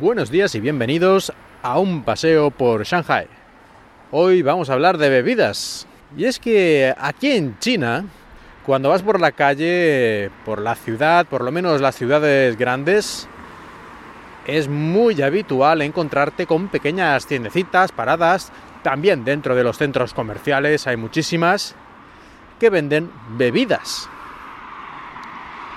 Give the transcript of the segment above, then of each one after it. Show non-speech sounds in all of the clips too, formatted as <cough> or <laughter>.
Buenos días y bienvenidos a un paseo por Shanghai. Hoy vamos a hablar de bebidas. Y es que aquí en China, cuando vas por la calle, por la ciudad, por lo menos las ciudades grandes, es muy habitual encontrarte con pequeñas tiendecitas, paradas, también dentro de los centros comerciales hay muchísimas, que venden bebidas.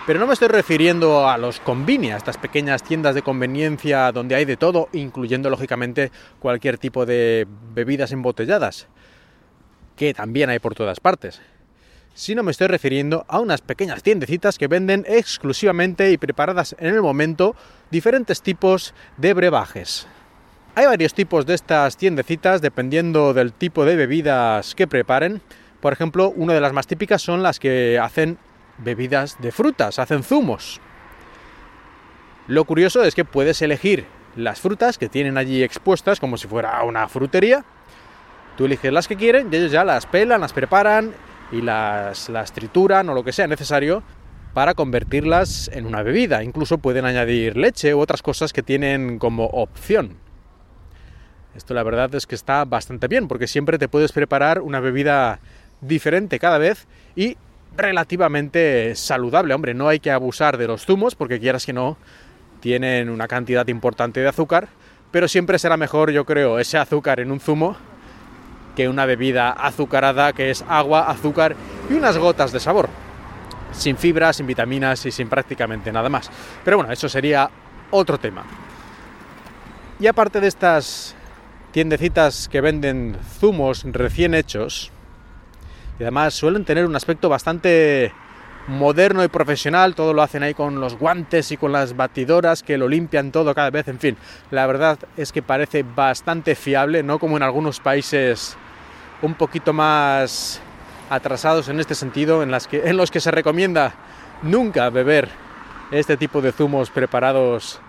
Pero no me estoy refiriendo a los convini, a estas pequeñas tiendas de conveniencia donde hay de todo, incluyendo lógicamente cualquier tipo de bebidas embotelladas, que también hay por todas partes. Sino me estoy refiriendo a unas pequeñas tiendecitas que venden exclusivamente y preparadas en el momento diferentes tipos de brebajes. Hay varios tipos de estas tiendecitas dependiendo del tipo de bebidas que preparen. Por ejemplo, una de las más típicas son las que hacen bebidas de frutas, hacen zumos. Lo curioso es que puedes elegir las frutas que tienen allí expuestas como si fuera una frutería. Tú eliges las que quieren y ellos ya las pelan, las preparan y las, trituran o lo que sea necesario para convertirlas en una bebida. Incluso pueden añadir leche u otras cosas que tienen como opción. Esto la verdad es que está bastante bien porque siempre te puedes preparar una bebida diferente cada vez y relativamente saludable. Hombre, no hay que abusar de los zumos porque quieras que no, tienen una cantidad importante de azúcar, pero siempre será mejor, yo creo, ese azúcar en un zumo que una bebida azucarada que es agua, azúcar y unas gotas de sabor. Sin fibras, sin vitaminas y sin prácticamente nada más. Pero bueno, eso sería otro tema. Y aparte de estas tiendecitas que venden zumos recién hechos, y además suelen tener un aspecto bastante moderno y profesional, todo lo hacen ahí con los guantes y con las batidoras que lo limpian todo cada vez, en fin, la verdad es que parece bastante fiable, no como en algunos países un poquito más atrasados en este sentido, en, en los que se recomienda nunca beber este tipo de zumos preparados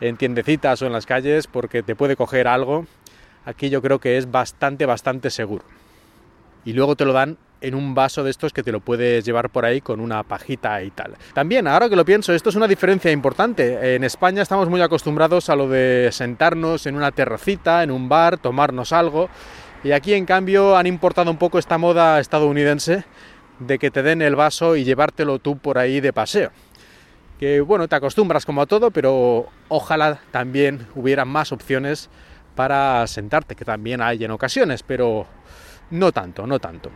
en tiendecitas o en las calles porque te puede coger algo. Aquí yo creo que es bastante, bastante seguro y luego te lo dan en un vaso de estos que te lo puedes llevar por ahí con una pajita y tal. También, ahora que lo pienso, esto es una diferencia importante. En España estamos muy acostumbrados a lo de sentarnos en una terracita, en un bar, tomarnos algo. Y aquí, en cambio, han importado un poco esta moda estadounidense de que te den el vaso y llevártelo tú por ahí de paseo. Que bueno, te acostumbras como a todo, pero ojalá también hubiera más opciones para sentarte, que también hay en ocasiones, pero no tanto, no tanto.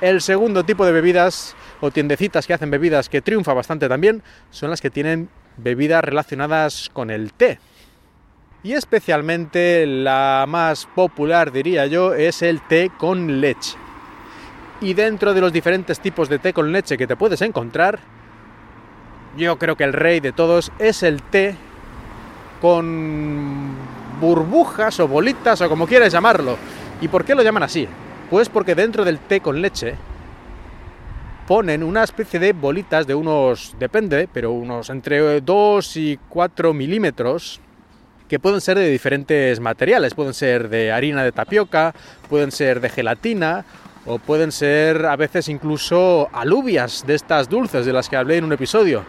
El segundo tipo de bebidas o tiendecitas que hacen bebidas que triunfa bastante también son las que tienen bebidas relacionadas con el té. Y especialmente la más popular, diría yo, es el té con leche. Y dentro de los diferentes tipos de té con leche que te puedes encontrar, yo creo que el rey de todos es el té con burbujas o bolitas o como quieras llamarlo. ¿Y por qué lo llaman así? Pues porque dentro del té con leche ponen una especie de bolitas de unos, depende, pero unos entre 2 y 4 milímetros, que pueden ser de diferentes materiales, pueden ser de harina de tapioca, pueden ser de gelatina, o pueden ser a veces incluso alubias de estas dulces de las que hablé en un episodio.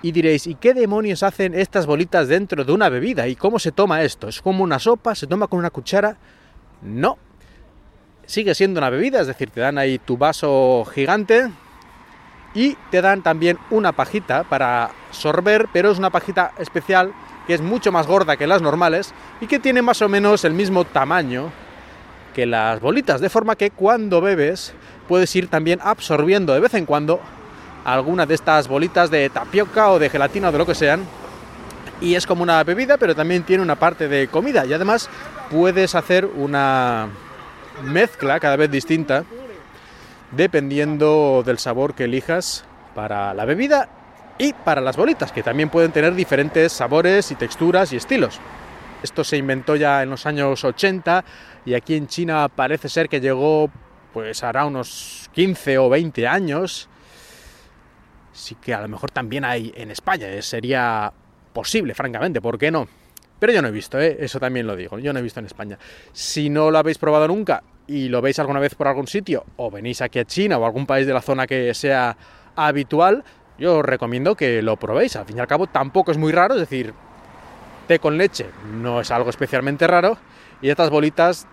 Y diréis, ¿y qué demonios hacen estas bolitas dentro de una bebida? ¿Y cómo se toma esto? ¿Es como una sopa? ¿Se toma con una cuchara? No. Sigue siendo una bebida, es decir, te dan ahí tu vaso gigante y te dan también una pajita para sorber, pero es una pajita especial que es mucho más gorda que las normales y que tiene más o menos el mismo tamaño que las bolitas, de forma que cuando bebes puedes ir también absorbiendo de vez en cuando alguna de estas bolitas de tapioca o de gelatina o de lo que sean. Y es como una bebida, pero también tiene una parte de comida. Y además puedes hacer una mezcla cada vez distinta dependiendo del sabor que elijas para la bebida y para las bolitas, que también pueden tener diferentes sabores y texturas y estilos. Esto se inventó ya en los años 80 y aquí en China parece ser que llegó pues hará unos 15 o 20 años. Sí que a lo mejor también hay en España, eh, sería posible, francamente, ¿por qué no? Pero yo no he visto, ¿eh? eso también lo digo, yo no he visto en España. Si no lo habéis probado nunca y lo veis alguna vez por algún sitio, o venís aquí a China o algún país de la zona que sea habitual, Yo os recomiendo que lo probéis. Al fin y al cabo tampoco es muy raro, es decir, té con leche no es algo especialmente raro y estas bolitas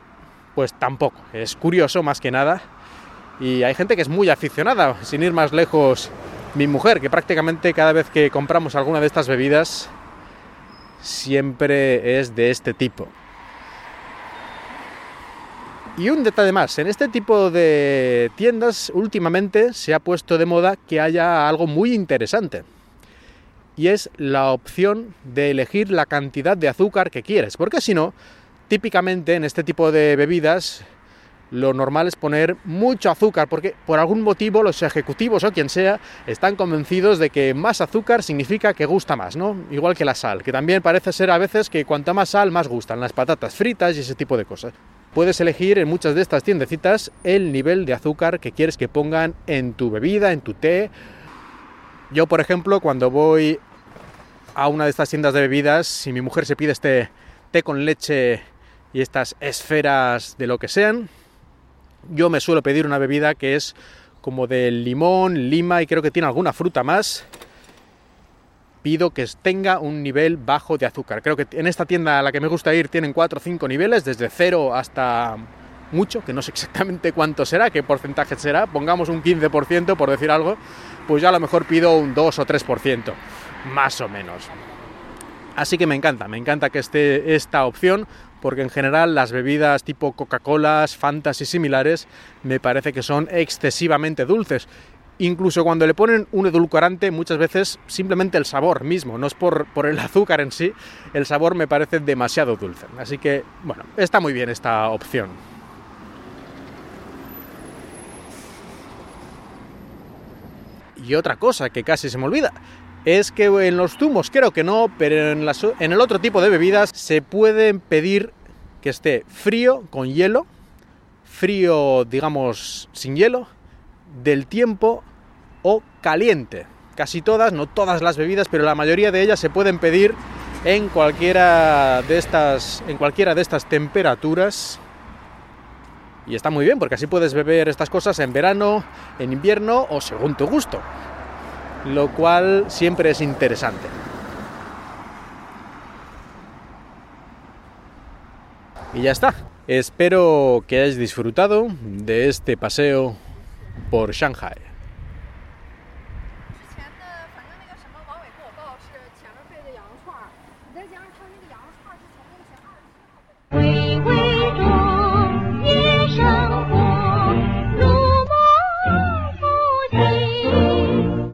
pues tampoco. Es curioso más que nada. Y hay gente que es muy aficionada, sin ir más lejos, mi mujer, que prácticamente cada vez que compramos alguna de estas bebidas siempre es de este tipo. Y un detalle más, en este tipo de tiendas últimamente se ha puesto de moda que haya algo muy interesante. Y es la opción de elegir la cantidad de azúcar que quieres. Porque si no, típicamente en este tipo de bebidas lo normal es poner mucho azúcar, porque por algún motivo los ejecutivos o quien sea están convencidos de que más azúcar significa que gusta más, ¿no? Igual que la sal, que también parece ser a veces que cuanta más sal más gustan las patatas fritas y ese tipo de cosas puedes elegir en muchas de estas tiendecitas el nivel de azúcar que quieres que pongan en tu bebida, en tu té. Yo, por ejemplo, cuando voy a una de estas tiendas de bebidas, si mi mujer se pide este té con leche y estas esferas de lo que sean, yo me suelo pedir una bebida que es como de limón, lima y creo que tiene alguna fruta más pido que tenga un nivel bajo de azúcar. Creo que en esta tienda a la que me gusta ir tienen 4 o 5 niveles, desde 0 hasta mucho, que no sé <laughs> exactamente cuánto será, qué porcentaje será, pongamos un 15% por decir algo, pues ya a lo mejor pido un 2 o 3%, más o menos. Así que me encanta, me encanta que esté esta opción, porque en general las bebidas tipo Coca-Cola, Fantas y similares me parece que son excesivamente dulces incluso cuando le ponen un edulcorante, muchas veces simplemente el sabor mismo, no es por, el <laughs> azúcar en sí, el sabor me parece demasiado dulce. Así que, bueno, está muy bien esta opción. Y otra cosa que casi se me olvida, es que en los zumos creo que no, pero en, en el otro tipo de bebidas se pueden pedir que esté frío con hielo, frío digamos sin hielo, del tiempo o caliente. Casi todas, no todas las bebidas, pero la mayoría de ellas se pueden pedir en cualquiera de estas, en cualquiera de estas temperaturas. Y está muy bien, porque así puedes beber estas cosas en verano, en invierno o según tu gusto lo cual siempre es interesante. Y ya está. Espero que hayáis disfrutado de este paseo por Shanghai.